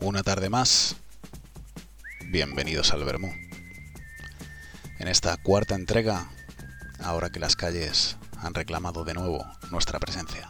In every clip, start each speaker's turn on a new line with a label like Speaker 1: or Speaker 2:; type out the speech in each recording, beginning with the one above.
Speaker 1: una tarde más. Bienvenidos al Bermú. En esta cuarta entrega, ahora que las calles han reclamado de nuevo nuestra presencia.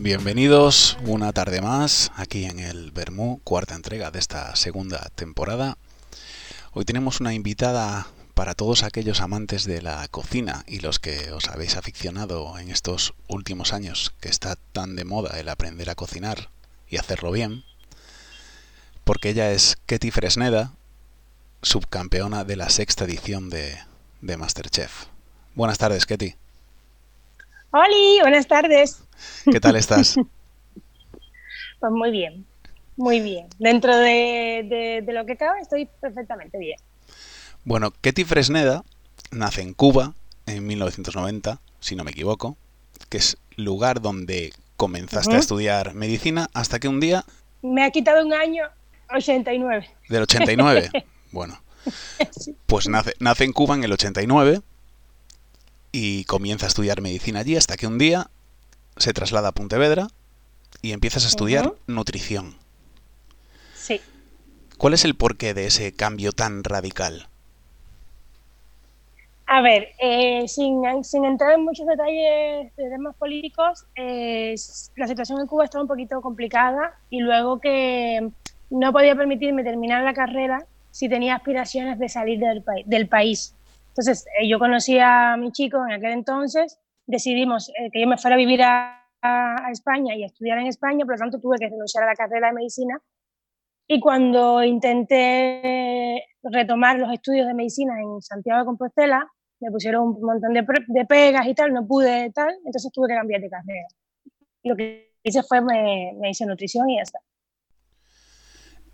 Speaker 1: Bienvenidos una tarde más aquí en el Bermú, cuarta entrega de esta segunda temporada. Hoy tenemos una invitada para todos aquellos amantes de la cocina y los que os habéis aficionado en estos últimos años, que está tan de moda el aprender a cocinar y hacerlo bien, porque ella es Ketty Fresneda, subcampeona de la sexta edición de, de Masterchef. Buenas tardes, Ketty.
Speaker 2: Hola, buenas tardes.
Speaker 1: ¿Qué tal estás?
Speaker 2: pues muy bien, muy bien. Dentro de, lo que cabe estoy perfectamente bien.
Speaker 1: Bueno, Ketty Fresneda nace en Cuba en 1990, si no me equivoco, que es lugar donde comenzaste a estudiar medicina hasta que un día...
Speaker 2: Me ha quitado un año 89.
Speaker 1: ¿Del 89? bueno, pues nace, nace en Cuba en el 89 y comienza a estudiar medicina allí hasta que un día se traslada a Pontevedra y empiezas a estudiar nutrición.
Speaker 2: Sí.
Speaker 1: ¿Cuál es el porqué de ese cambio tan radical?
Speaker 2: A ver, eh, sin, entrar en muchos detalles de temas políticos, eh, la situación en Cuba estaba un poquito complicada y luego que no podía permitirme terminar la carrera si tenía aspiraciones de salir del, del país. Entonces, eh, yo conocí a mi chico en aquel entonces, decidimos eh, que yo me fuera a vivir a, España y a estudiar en España, por lo tanto tuve que renunciar a la carrera de medicina. Y cuando intenté retomar los estudios de medicina en Santiago de Compostela, me pusieron un montón de, de pegas y tal, no pude tal, entonces tuve que cambiar de carrera. Lo que hice fue me, me hice nutrición y ya está.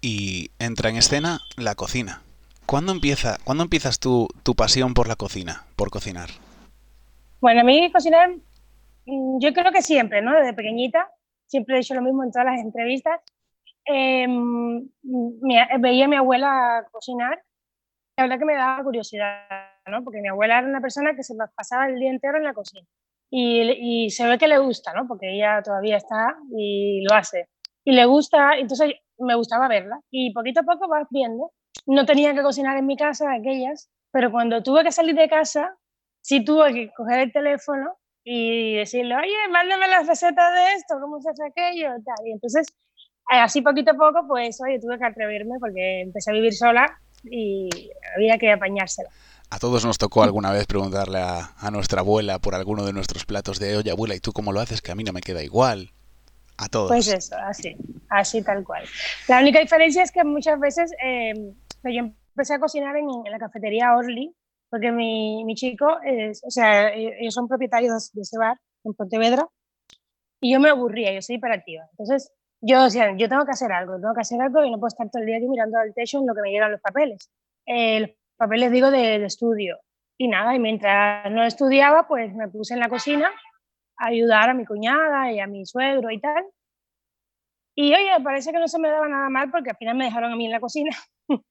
Speaker 1: Y entra en escena la cocina. ¿Cuándo, empieza, ¿Cuándo empiezas tu, tu pasión por la cocina, por cocinar?
Speaker 2: Bueno, a mí cocinar, mm, yo creo que siempre, ¿no? Desde pequeñita, siempre he hecho lo mismo en todas las entrevistas. Em, veía a mi abuela cocinar, la verdad que me daba curiosidad, ¿no? Porque mi abuela era una persona que se pasaba el día entero en la cocina. Y, y se ve que le gusta, ¿no? Porque ella todavía está y lo hace. Y le gusta, entonces me gustaba verla. Y poquito a poco vas viendo no tenía que cocinar en mi casa, aquellas, pero cuando tuve que salir de casa, sí tuve que coger el teléfono y decirle, oye, mándame las recetas de esto, cómo se hace aquello, tal. Y entonces, eh, así poquito a poco, pues, oye, tuve que atreverme porque empecé a vivir sola y había que apañársela.
Speaker 1: A todos nos tocó alguna vez preguntarle a, a, nuestra abuela por alguno de nuestros platos de, oye, abuela, ¿y tú cómo lo haces? Que a mí no me queda igual. A todos.
Speaker 2: Pues eso, así, así tal cual. La única diferencia es que muchas veces eh, yo empecé a cocinar en, la cafetería Orly, porque mi, mi, chico, es, o sea, e, ellos son propietarios de ese bar en Pontevedra, y yo me aburría, yo soy hiperactiva. Entonces, yo decía, yo tengo que hacer algo, tengo que hacer algo y no puedo estar todo el día aquí mirando al techo en lo que me llegan los papeles. Eh, los papeles, digo, de, de, estudio. Y nada, y mientras no estudiaba, pues me puse en la cocina a ayudar a mi cuñada y a mi suegro y tal. Y oye, parece que no se me daba nada mal porque al final me dejaron a mí en la cocina.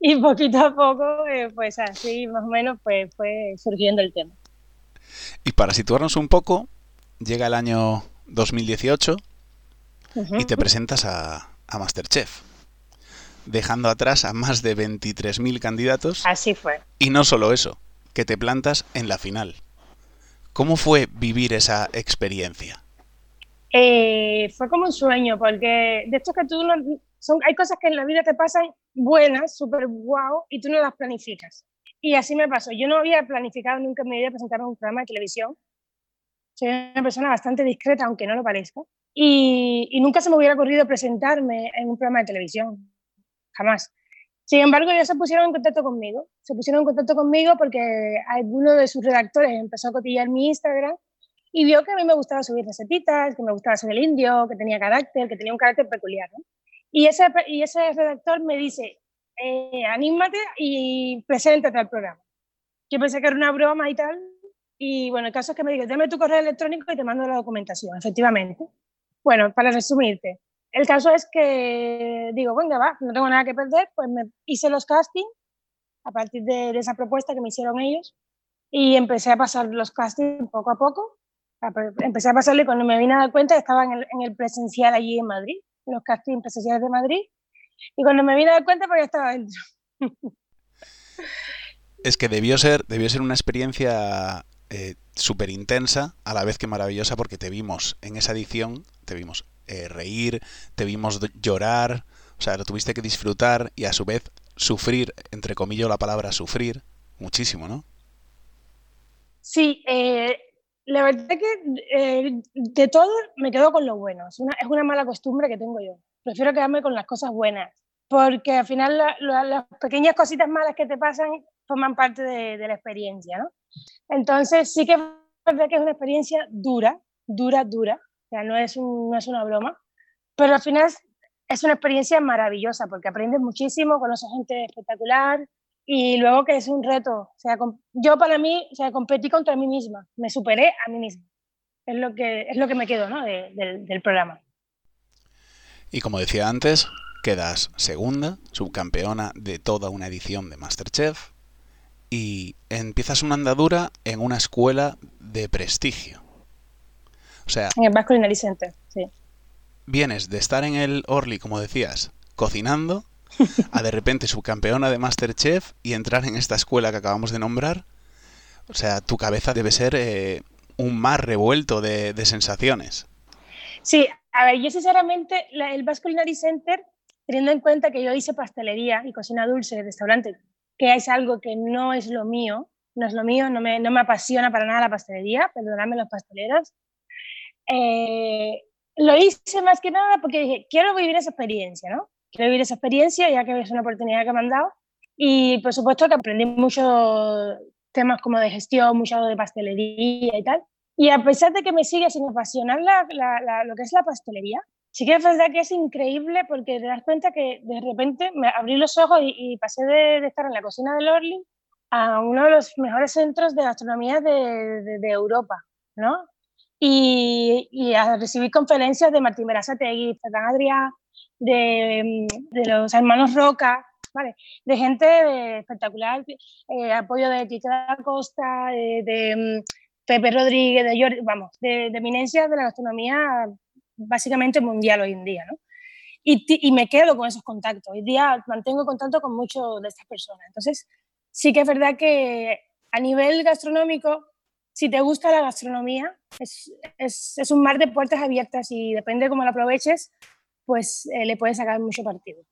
Speaker 2: y poquito a poco, eh, pues así más o menos pues, fue surgiendo el tema.
Speaker 1: Y para situarnos un poco, llega el año 2018 y te presentas a, a, Masterchef, dejando atrás a más de 23.000 candidatos.
Speaker 2: Así fue.
Speaker 1: Y no solo eso, que te plantas en la final. ¿Cómo fue vivir esa experiencia?
Speaker 2: Eh, fue como un sueño, porque de estos que tú no, son, hay cosas que en la vida te pasan buenas, súper guau, y tú no las planificas. Y así me pasó. Yo no había planificado nunca me iba a presentar un programa de televisión. Soy una persona bastante discreta, aunque no lo parezca. y, y, nunca se me hubiera ocurrido presentarme en un programa de televisión, jamás. Sin embargo, ellos se pusieron en contacto conmigo, se pusieron en contacto conmigo porque alguno de sus redactores empezó a cotillar mi Instagram y vio que a mí me gustaba subir recetitas, que me gustaba ser el indio, que tenía carácter, que tenía un carácter peculiar. ¿no? Y, ese, y ese redactor me dice, eh, anímate y preséntate al programa. Yo pensé que era una broma y tal, y bueno, el caso es que me dijo, dame tu correo electrónico y te mando la documentación, efectivamente. Bueno, para resumirte, el caso es que digo, venga, va, no tengo nada que perder, pues me hice los castings a partir de, de esa propuesta que me hicieron ellos y empecé a pasar los castings poco a poco. Empecé a pasarle cuando me vine a dar cuenta estaba en el, en el presencial allí en Madrid, los castings presenciales de Madrid, y cuando me vine a dar cuenta, pues ya estaba dentro.
Speaker 1: Es que debió ser, debió ser una experiencia eh, súper intensa, a la vez que maravillosa, porque te vimos en esa edición, te vimos eh, reír, te vimos llorar, o sea, lo tuviste que disfrutar y a su vez sufrir, entre comillas la palabra sufrir, muchísimo, ¿no?
Speaker 2: Sí, eh, la verdad es que de todo me quedo con lo bueno, es una, es una mala costumbre que tengo yo, prefiero quedarme con las cosas buenas, porque al final las pequeñas cositas malas que te pasan forman parte de, la experiencia, ¿no? Entonces sí que es verdad que es una experiencia dura, dura, dura, o sea, no es, no es una broma, pero al final es, es, una experiencia maravillosa porque aprendes muchísimo, conoces gente espectacular y luego que es un reto, o sea, yo para mí, o sea, competí contra mí misma, me superé a mí misma, es lo que, es lo que me quedo ¿no? de, del, del programa.
Speaker 1: Y como decía antes, quedas segunda, subcampeona de toda una edición de Masterchef y empiezas una andadura en una escuela de prestigio. O sea,
Speaker 2: en el Basque Culinary Center, sí.
Speaker 1: Vienes de estar en el Orly, como decías, cocinando, a de repente subcampeona de Masterchef y entrar en esta escuela que acabamos de nombrar. O sea, tu cabeza debe ser eh, un mar revuelto de, de, sensaciones.
Speaker 2: Sí, a ver, yo sinceramente, la, el Basque Culinary Center, teniendo en cuenta que yo hice pastelería y cocina dulce restaurante que es algo que no es lo mío, no es lo mío, no me, no me apasiona para nada la pastelería, perdonadme los pasteleros. Eh, lo hice más que nada porque dije, quiero vivir esa experiencia, ¿no? Quiero vivir esa experiencia ya que es una oportunidad que me han dado. Y por supuesto que aprendí muchos temas como de gestión, mucho de pastelería y tal. Y a pesar de que me sigue sin apasionar la, la, la, lo que es la pastelería, sí que es verdad que es increíble porque te das cuenta que de repente me abrí los ojos y, y pasé de, de, estar en la cocina del Orly a uno de los mejores centros de gastronomía de, de, de Europa, ¿no? Y, y, a recibir conferencias de Martín Berasategui, Fernán Adrià, de, de, los hermanos Roca, ¿vale? de gente espectacular, eh, apoyo de Tita Costa, de, de Pepe Rodríguez, de Jordi, vamos, de, de eminencias de la gastronomía básicamente mundial hoy en día, ¿no? Y, y, me quedo con esos contactos. Hoy día mantengo contacto con muchas de estas personas. Entonces, sí que es verdad que a nivel gastronómico, si te gusta la gastronomía, es, es, es un mar de puertas abiertas y depende cómo lo aproveches, pues eh, le puedes sacar mucho partido.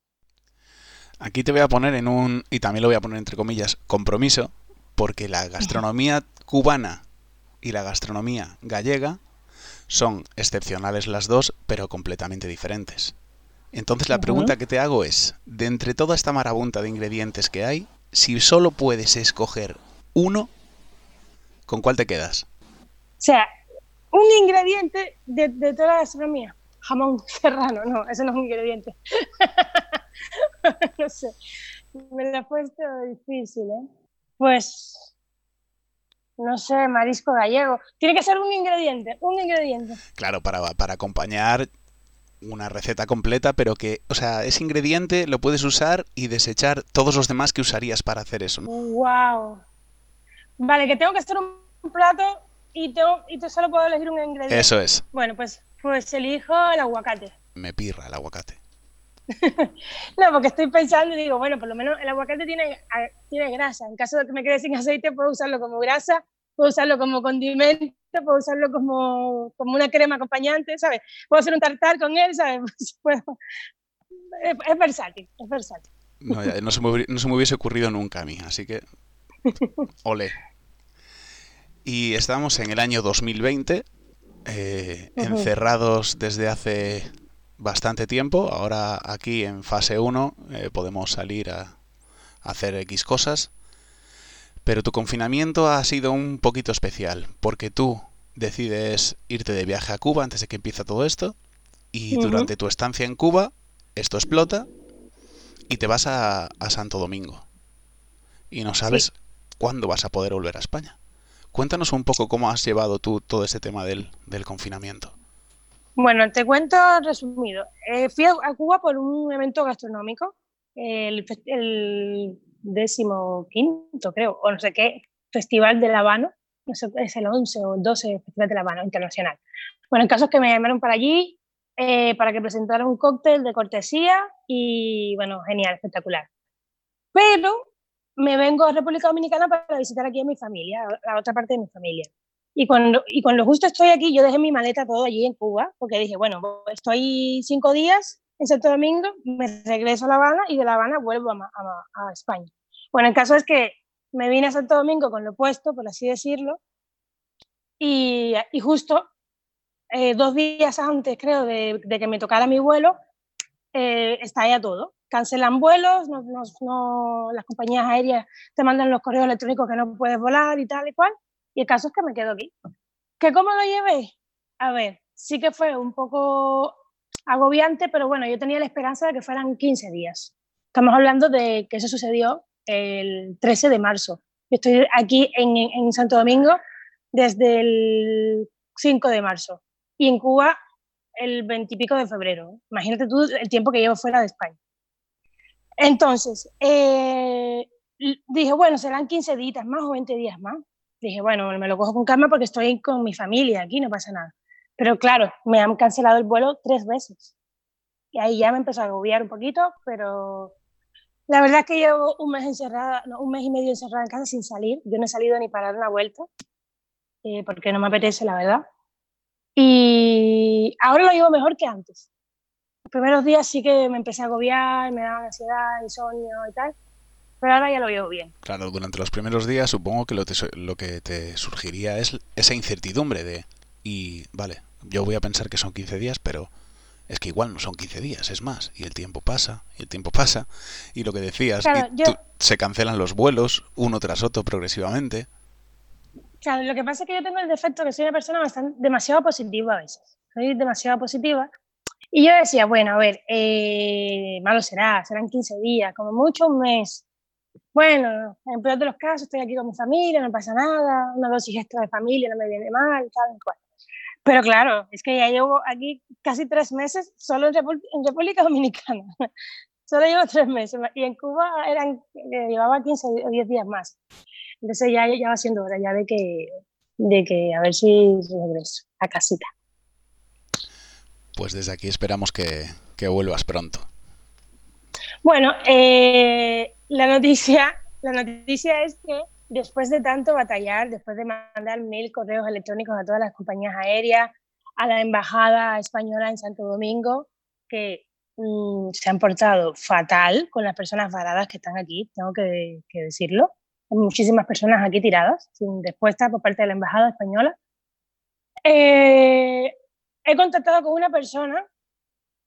Speaker 1: Aquí te voy a poner en un, y también lo voy a poner entre comillas, compromiso, porque la gastronomía cubana y la gastronomía gallega son excepcionales las dos, pero completamente diferentes. Entonces la pregunta que te hago es, de entre toda esta marabunta de ingredientes que hay, si solo puedes escoger uno, ¿con cuál te quedas?
Speaker 2: O sea, un ingrediente de, de toda la gastronomía. Jamón serrano, no, ese no es un ingrediente. no sé, me lo he puesto difícil, ¿eh? Pues no sé, marisco gallego. Tiene que ser un ingrediente, un ingrediente.
Speaker 1: Claro, para, para acompañar una receta completa, pero que, o sea, ese ingrediente lo puedes usar y desechar todos los demás que usarías para hacer eso.
Speaker 2: ¡Wow! Vale, que tengo que hacer un plato y, tengo, y solo puedo elegir un ingrediente.
Speaker 1: Eso es.
Speaker 2: Bueno, pues, pues elijo el aguacate.
Speaker 1: Me pirra el aguacate.
Speaker 2: no, porque estoy pensando y digo, bueno, por lo menos el aguacate tiene, tiene grasa. En caso de que me quede sin aceite, puedo usarlo como grasa, puedo usarlo como condimento, puedo usarlo como, como una crema acompañante, ¿sabes? Puedo hacer un tartar con él, ¿sabes? Puedo... Es, es, versátil, es versátil.
Speaker 1: No, ya, no, se me, no se me hubiese ocurrido nunca a mí, así que... Ole. Y estamos en el año 2020 eh, encerrados desde hace bastante tiempo. Ahora aquí en fase 1 eh, podemos salir a, hacer X cosas. Pero tu confinamiento ha sido un poquito especial, porque tú decides irte de viaje a Cuba antes de que empiece todo esto, y durante tu estancia en Cuba, esto explota y te vas a, Santo Domingo. Y no sabes cuándo vas a poder volver a España. Cuéntanos un poco cómo has llevado tú todo ese tema del, confinamiento.
Speaker 2: Bueno, te cuento resumido. Eh, fui a Cuba por un evento gastronómico, el, el décimo quinto, creo, o no sé qué, Festival de La Habana, no sé, es el 11 o el 12 Festival de La Habana Internacional. Bueno, el caso que me llamaron para allí eh, para que presentara un cóctel de cortesía y, bueno, genial, espectacular. Pero me vengo a República Dominicana para visitar aquí a mi familia, la otra parte de mi familia. Y cuando, y cuando justo estoy aquí, yo dejé mi maleta todo allí en Cuba, porque dije, bueno, estoy cinco días en Santo Domingo, me regreso a La Habana y de La Habana vuelvo a, a, España. Bueno, el caso es que me vine a Santo Domingo con lo opuesto, por así decirlo, y, y justo eh, dos días antes, creo, de, que me tocara mi vuelo, eh, ya todo cancelan vuelos, no, no, las compañías aéreas te mandan los correos electrónicos que no puedes volar y tal y cual. Y el caso es que me quedo aquí. ¿Que cómo lo llevé? A ver, sí que fue un poco agobiante, pero bueno, yo tenía la esperanza de que fueran 15 días. Estamos hablando de que eso sucedió el 13 de marzo. Yo estoy aquí en, en Santo Domingo desde el 5 de marzo y en Cuba el 20 y pico de febrero. Imagínate tú el tiempo que llevo fuera de España. Entonces, eh, dije, bueno, serán 15 días más o 20 días más. Dije, bueno, me lo cojo con calma porque estoy con mi familia aquí, no pasa nada. Pero claro, me han cancelado el vuelo tres veces. Y ahí ya me empezó a agobiar un poquito, pero la verdad es que llevo un mes encerrada, un mes y medio encerrada en casa sin salir. Yo no he salido ni para dar una vuelta, eh, porque no me apetece, la verdad. Y ahora lo llevo mejor que antes primeros días sí que me empecé a agobiar, me daba ansiedad, insomnio y tal, pero ahora ya lo veo bien.
Speaker 1: Claro, durante los primeros días supongo que lo, lo que te surgiría es esa incertidumbre de, y vale, yo voy a pensar que son 15 días, pero es que igual no son 15 días, es más, y el tiempo pasa, y el tiempo pasa, y lo que decías, se cancelan los vuelos uno tras otro progresivamente.
Speaker 2: Claro, lo que pasa es que yo tengo el defecto que soy una persona bastante, demasiado positiva a veces. Soy demasiado positiva y yo decía, bueno, a ver, eh, malo será, serán 15 días, como mucho un mes. Bueno, en peor de los casos, estoy aquí con mi familia, no pasa nada, una dosis extra de familia no me viene mal, tal, cual. Pero claro, es que ya llevo aquí casi tres meses solo en, República Dominicana. solo llevo tres meses. Y en Cuba eran, eh, llevaba 15 o 10 días más. Entonces ya, ya va siendo hora ya de que, de que a ver si regreso a casita.
Speaker 1: Pues desde aquí esperamos que, vuelvas pronto.
Speaker 2: Bueno, eh, la, noticia, la noticia es que después de tanto batallar, después de mandar mil correos electrónicos a todas las compañías aéreas, a la embajada española en Santo Domingo, que mm, se han portado fatal con las personas varadas que están aquí, tengo que, decirlo. Hay muchísimas personas aquí tiradas, sin respuesta por parte de la embajada española. Eh, he contactado con una persona,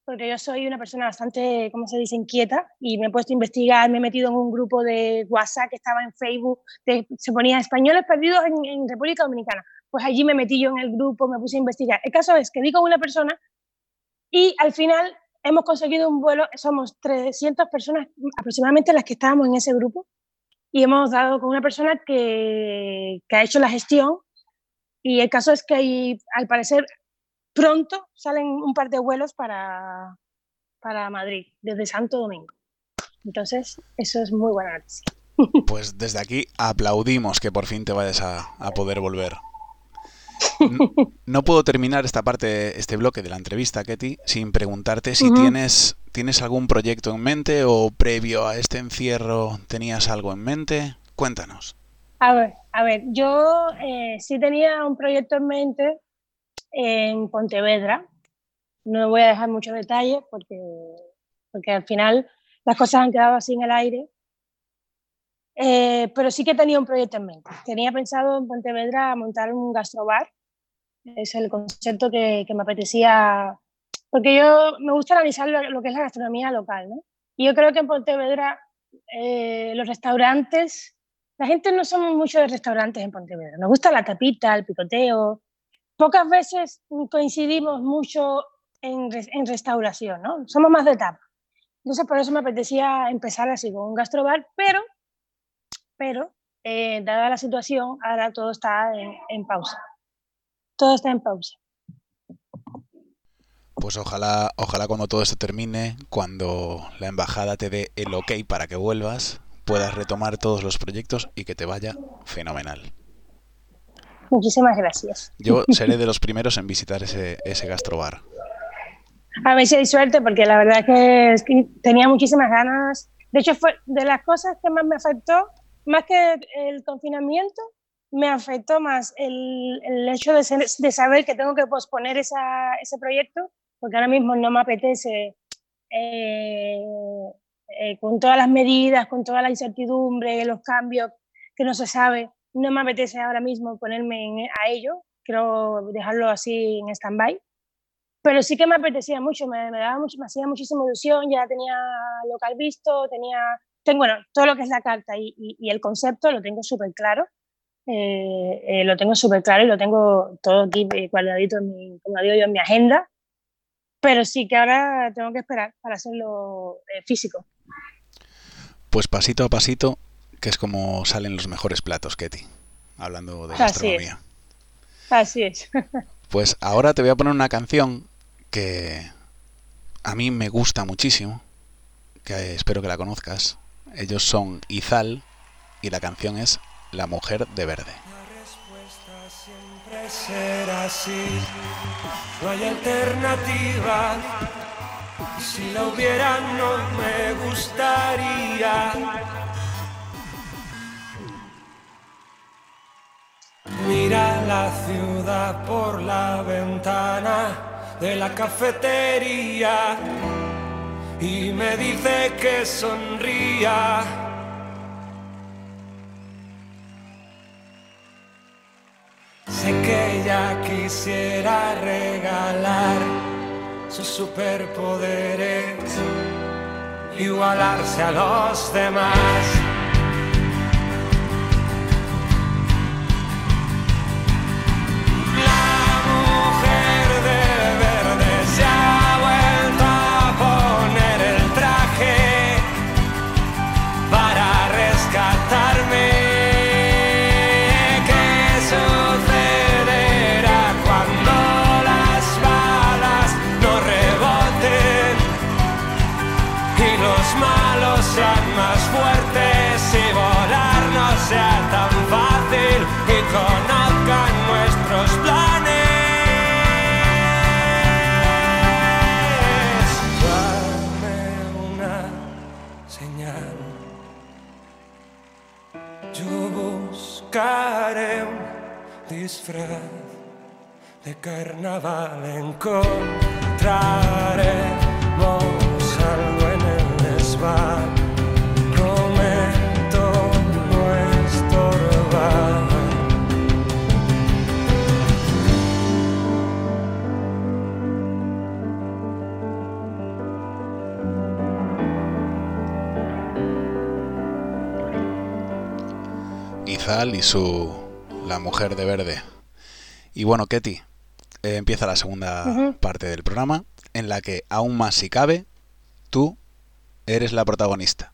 Speaker 2: porque yo soy una persona bastante, ¿cómo se dice?, inquieta, y me he puesto a investigar, me he metido en un grupo de WhatsApp que estaba en Facebook, se ponía españoles perdidos en, República Dominicana. Pues allí me metí yo en el grupo, me puse a investigar. El caso es que di con una persona y al final hemos conseguido un vuelo, somos 300 personas aproximadamente las que estábamos en ese grupo, y hemos dado con una persona que, que ha hecho la gestión y el caso es que hay, al parecer pronto salen un par de vuelos para, para Madrid, desde Santo Domingo. Entonces, eso es muy buena noticia.
Speaker 1: Pues desde aquí aplaudimos que por fin te vayas a, poder volver. No, puedo terminar esta parte, este bloque de la entrevista, Ketty, sin preguntarte si tienes, tienes algún proyecto en mente o previo a este encierro tenías algo en mente. Cuéntanos.
Speaker 2: A ver, a ver, yo eh, sí tenía un proyecto en mente en Pontevedra. No voy a dejar muchos detalles porque, porque al final las cosas han quedado así en el aire. Eh, pero sí que tenía un proyecto en mente. Tenía pensado en Pontevedra montar un gastrobar Es el concepto que, me apetecía, porque yo me gusta analizar lo, que es la gastronomía local, ¿no? Y yo creo que en Pontevedra eh, los restaurantes, la gente no somos mucho de restaurantes en Pontevedra. Nos gusta la tapita, el picoteo. Pocas veces coincidimos mucho en, restauración, ¿no? Somos más de tapa. Entonces, por eso me apetecía empezar así con un gastrobar, pero, pero eh, dada la situación, ahora todo está en, pausa. Todo está en pausa.
Speaker 1: Pues ojalá, ojalá cuando todo esto termine, cuando la embajada te dé el ok para que vuelvas, puedas retomar todos los proyectos y que te vaya fenomenal.
Speaker 2: Muchísimas gracias.
Speaker 1: Yo seré de los primeros en visitar ese, ese gastrobar.
Speaker 2: A ver si hay suerte, porque la verdad es que tenía muchísimas ganas. De hecho, fue de las cosas que más me afectó más que el confinamiento, me afectó más el, el hecho de, de, saber que tengo que posponer esa, ese proyecto, porque ahora mismo no me apetece, eh, eh, con todas las medidas, con toda la incertidumbre, los cambios que no se sabe, no me apetece ahora mismo ponerme a ello, quiero dejarlo así en stand-by. Pero sí que me apetecía mucho, me, me, daba mucho, me hacía muchísima ilusión, ya tenía local visto, tenía bueno, todo lo que es la carta y, el concepto lo tengo súper claro. Eh, eh, lo tengo súper claro y lo tengo todo aquí cuadradito, en mi, como yo, en mi agenda. Pero sí que ahora tengo que esperar para hacerlo eh, físico.
Speaker 1: Pues pasito a pasito, que es como salen los mejores platos, Ketty, hablando de gastronomía.
Speaker 2: Así es.
Speaker 1: pues ahora te voy a poner una canción que a mí me gusta muchísimo, que espero que la conozcas. Ellos son Izal y la canción es La mujer de verde.
Speaker 3: La respuesta siempre será así. No hay alternativa. Si la hubiera no me gustaría. Mira la ciudad por la ventana de la cafetería y me dice que sonría. Sé que ella quisiera regalar sus superpoderes, igualarse a los demás. Carnaval encontraremos algo en el desván. Prometo no
Speaker 1: y su La mujer de verde. Y bueno, Ketty, eh, empieza la segunda parte del programa, en la que, aún más si cabe, tú eres la protagonista.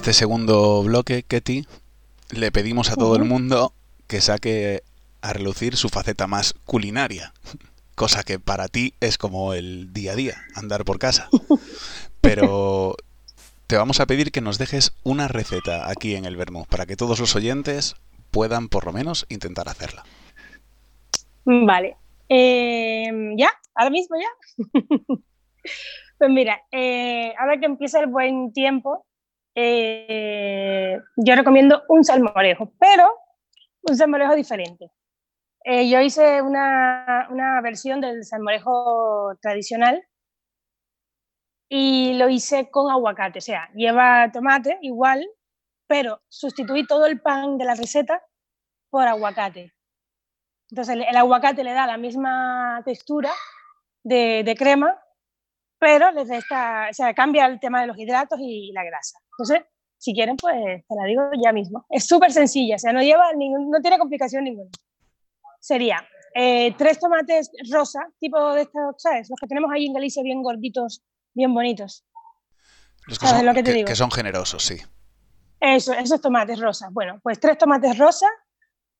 Speaker 1: Este segundo bloque, Ketty, le pedimos a todo el mundo que saque a relucir su faceta más culinaria, cosa que para ti es como el día a día, andar por casa. Pero te vamos a pedir que nos dejes una receta aquí en el Vermú, para que todos los oyentes puedan por lo menos intentar hacerla.
Speaker 2: Vale. Em, ¿Ya? ¿Ahora mismo ya? pues mira, eh, ahora que empieza el buen tiempo, eh, yo recomiendo un salmorejo, pero un salmorejo diferente. Eh, yo hice una, una, versión del salmorejo tradicional y lo hice con aguacate, o sea, lleva tomate igual, pero sustituí todo el pan de la receta por aguacate. Entonces el, aguacate le da la misma textura de, de crema, pero les esta, o sea, cambia el tema de los hidratos y la grasa. Entonces, si quieren, pues te la digo ya mismo. Es súper sencilla, o sea, no, lleva ningún, no tiene complicación ninguna. Sería eh, tres tomates rosa, tipo de estos, ¿sabes? Los que tenemos ahí en Galicia bien gorditos, bien bonitos.
Speaker 1: Los que, son, lo que, te digo? que son generosos, sí.
Speaker 2: Eso, esos tomates rosas. Bueno, pues tres tomates rosas,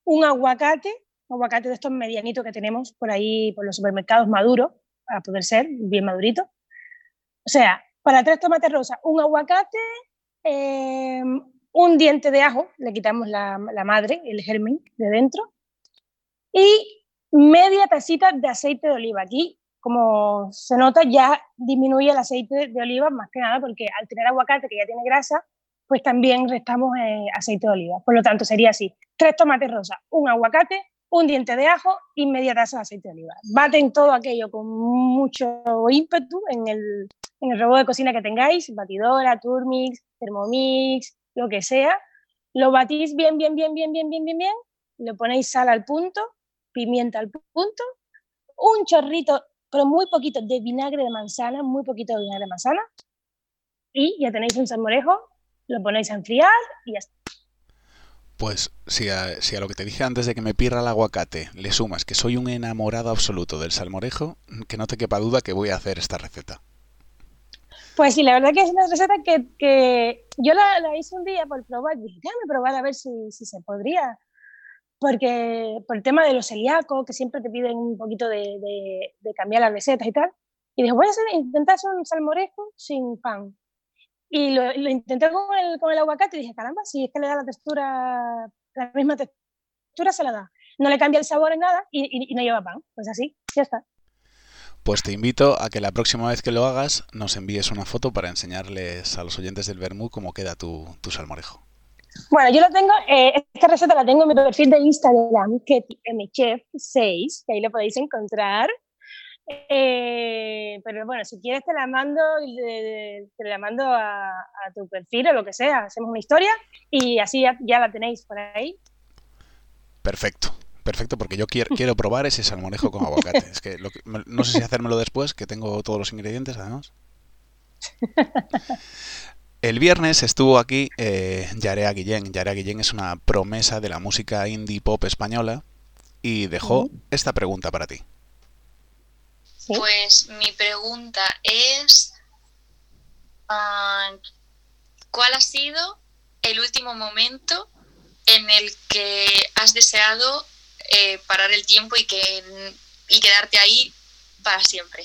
Speaker 2: un aguacate, un aguacate de estos medianitos que tenemos por ahí, por los supermercados maduros, para poder ser bien madurito. Sea, para tres tomates rosas, un aguacate, eh, un diente de ajo, le quitamos la, la, madre, el germen de dentro, y media tacita de aceite de oliva. Aquí, como se nota, ya disminuye el aceite de oliva más que nada porque al tener aguacate que ya tiene grasa, pues también restamos eh, aceite de oliva. Por lo tanto, sería así, tres tomates rosas, un aguacate, un diente de ajo y media taza de aceite de oliva. Baten todo aquello con mucho ímpetu en el, en el robot de cocina que tengáis, batidora, turmix, thermomix, lo que sea. Lo batís bien, bien, bien, bien, bien, bien, bien, bien. Le ponéis sal al punto, pimienta al punto, un chorrito, pero muy poquito de vinagre de manzana, muy poquito de vinagre de manzana. Y ya tenéis un salmorejo, lo ponéis a enfriar y ya está.
Speaker 1: Pues si a, si a, lo que te dije antes de que me pierda el aguacate le sumas que soy un enamorado absoluto del salmorejo, que no te quepa duda que voy a hacer esta receta.
Speaker 2: Pues sí, la verdad que es una receta que, yo la, hice un día por probar, dije, déjame probar a ver si, se podría, porque por el tema de los celíacos, que siempre te piden un poquito de, cambiar las recetas y tal, y dije, voy a intentar hacer un salmorejo sin pan. Y lo, intenté con el, aguacate y dije, caramba, si es que le da la textura, la misma textura se la da. No le cambia el sabor en nada y no lleva pan. Pues así, ya está.
Speaker 1: Pues te invito a que la próxima vez que lo hagas nos envíes una foto para enseñarles a los oyentes del Bermú cómo queda tu, tu salmorejo.
Speaker 2: Bueno, yo lo tengo, eh, esta receta la tengo en mi perfil de Instagram, que mchef6, que ahí lo podéis encontrar. Eh, pero bueno, si quieres te la mando, te la mando a, a, tu perfil o lo que sea, hacemos una historia y así ya, ya la tenéis por ahí.
Speaker 1: Perfecto, perfecto, porque yo quiero, quiero probar ese salmorejo con aguacate. Es que, lo que, no sé si hacérmelo después, que tengo todos los ingredientes además. El viernes estuvo aquí eh, Yarea Guillén. Yarea Guillén es una promesa de la música indie pop española y dejó esta pregunta para ti.
Speaker 4: Pues mi pregunta es, uh, ¿cuál ha sido el último momento en el que has deseado eh, parar el tiempo y, que, y quedarte ahí para siempre?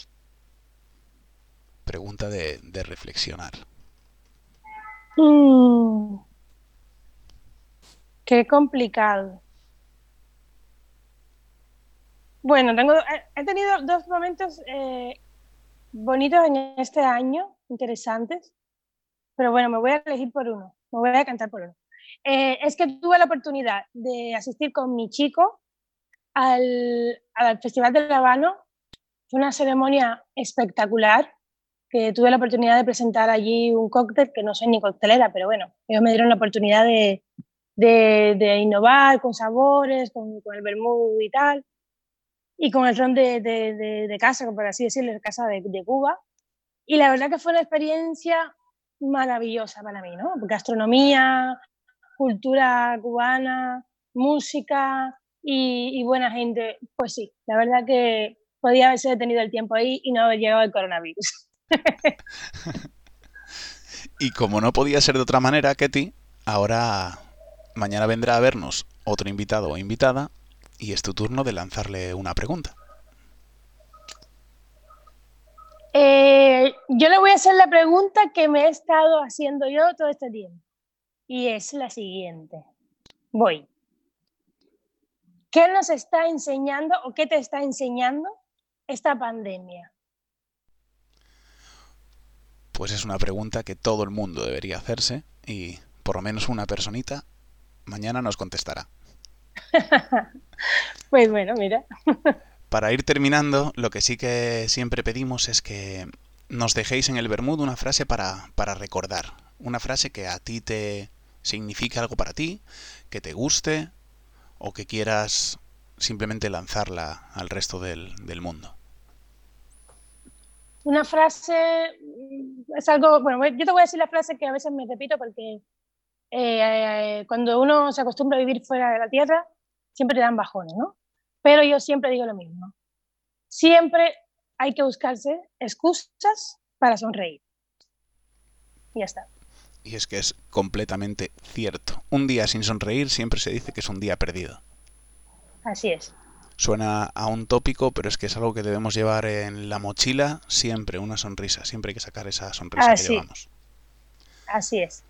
Speaker 1: Pregunta de, de reflexionar.
Speaker 2: Mm. Qué complicado. Bueno, tengo, he tenido dos momentos eh, bonitos en este año, interesantes, pero bueno, me voy a elegir por uno, me voy a cantar por uno. Eh, es que tuve la oportunidad de asistir con mi chico al, al Festival del Habano. Fue una ceremonia espectacular, que tuve la oportunidad de presentar allí un cóctel, que no soy ni coctelera, pero bueno, ellos me dieron la oportunidad de, de, de innovar con sabores, con, con el vermú y tal y con el ron de, de, de, de casa, por así decirlo, de casa de, Cuba. Y la verdad que fue una experiencia maravillosa para mí, ¿no? Gastronomía, cultura cubana, música y, y, buena gente. Pues sí, la verdad que podía haberse detenido el tiempo ahí y no haber llegado el coronavirus.
Speaker 1: y como no podía ser de otra manera, Ketty, ahora mañana vendrá a vernos otro invitado o invitada y es tu turno de lanzarle una pregunta.
Speaker 2: Eh, yo le voy a hacer la pregunta que me he estado haciendo yo todo este tiempo. Y es la siguiente. Voy. ¿Qué nos está enseñando o qué te está enseñando esta pandemia?
Speaker 1: Pues es una pregunta que todo el mundo debería hacerse y por lo menos una personita mañana nos contestará.
Speaker 2: pues bueno, mira.
Speaker 1: Para ir terminando, lo que sí que siempre pedimos es que nos dejéis en el Bermud una frase para, para recordar. Una frase que a ti te signifique algo para ti, que te guste o que quieras simplemente lanzarla al resto del, del mundo.
Speaker 2: Una frase mm, es algo, bueno, yo te voy a decir la frase que a veces me repito porque eh, cuando uno se acostumbra a vivir fuera de la tierra, siempre te dan bajones, ¿no? Pero yo siempre digo lo mismo. Siempre hay que buscarse excusas para sonreír. Y ya está.
Speaker 1: Y es que es completamente cierto. Un día sin sonreír siempre se dice que es un día perdido.
Speaker 2: Así es.
Speaker 1: Suena a un tópico, pero es que es algo que debemos llevar en la mochila siempre, una sonrisa. Siempre hay que sacar esa sonrisa
Speaker 2: Así.
Speaker 1: que llevamos.
Speaker 2: Así es.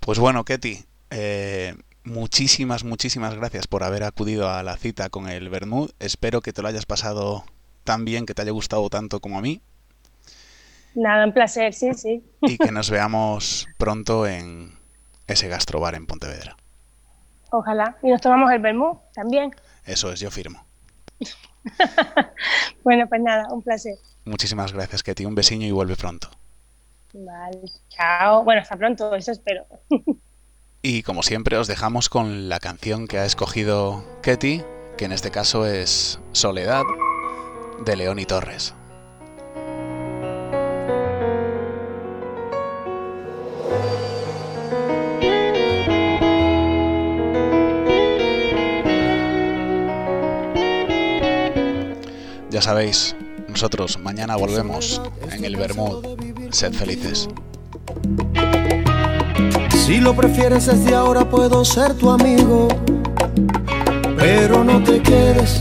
Speaker 1: Pues bueno, Ketty, eh, muchísimas, muchísimas gracias por haber acudido a la cita con el Bermud. Espero que te lo hayas pasado tan bien, que te haya gustado tanto como a mí.
Speaker 2: Nada, un placer, sí, sí.
Speaker 1: Y que nos veamos pronto en ese gastrobar en Pontevedra.
Speaker 2: Ojalá. Y nos tomamos el vermú también.
Speaker 1: Eso es, yo firmo.
Speaker 2: Bueno, pues nada, un placer.
Speaker 1: Muchísimas gracias, Ketty. Un besiño y vuelve pronto.
Speaker 2: Vale, chao. Bueno, hasta pronto, eso espero.
Speaker 1: Y como siempre os dejamos con la canción que ha escogido Ketty, que en este caso es Soledad, de León y Torres. Ya sabéis, nosotros mañana volvemos en el Bermud. Sed felices.
Speaker 5: Si lo prefieres desde ahora puedo ser tu amigo, pero no te quedes.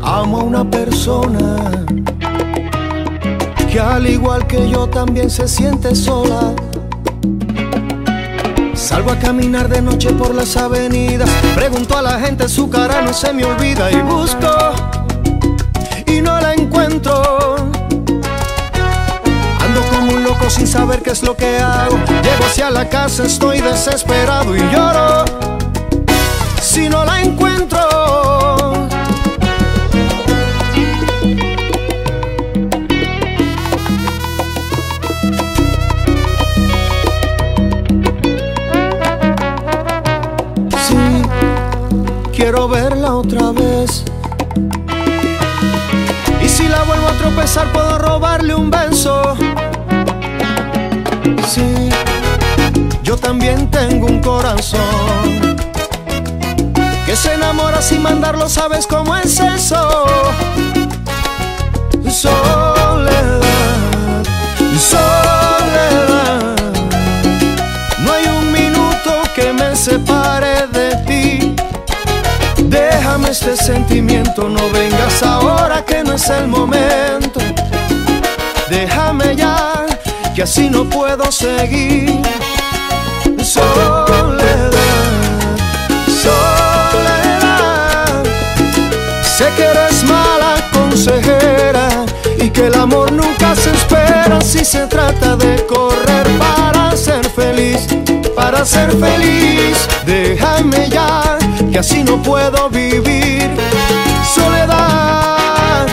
Speaker 5: Amo a una persona que al igual que yo también se siente sola. Salgo a caminar de noche por las avenidas, pregunto a la gente, su cara no se me olvida y busco no la encuentro. Ando como un loco sin saber qué es lo que hago. Llego hacia la casa, estoy desesperado y lloro. Si no la encuentro. Quiero verla otra vez. Puedo robarle un beso. Sí, yo también tengo un corazón que se enamora sin mandarlo, ¿sabes cómo es eso? Sentimiento, no vengas ahora que no es el momento. Déjame ya, que así no puedo seguir. Soledad, soledad. Sé que eres mala consejera y que el amor nunca se espera si se trata de correr para para ser feliz. Déjame ya, que así no puedo vivir. Soledad